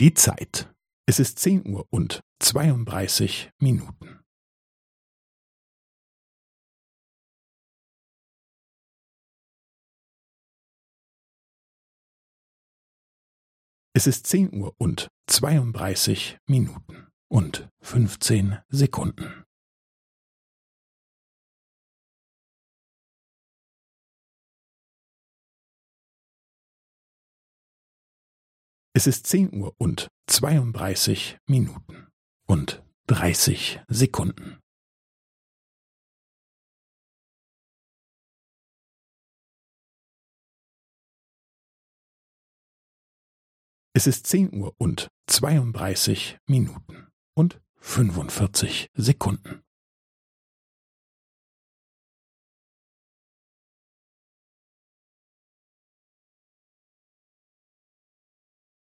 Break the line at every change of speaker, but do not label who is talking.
Die Zeit. Es ist zehn Uhr und zweiunddreißig Minuten. Es ist zehn Uhr und zweiunddreißig Minuten und fünfzehn Sekunden. Es ist zehn Uhr und zweiunddreißig Minuten und dreißig Sekunden. Es ist zehn Uhr und zweiunddreißig Minuten und fünfundvierzig Sekunden.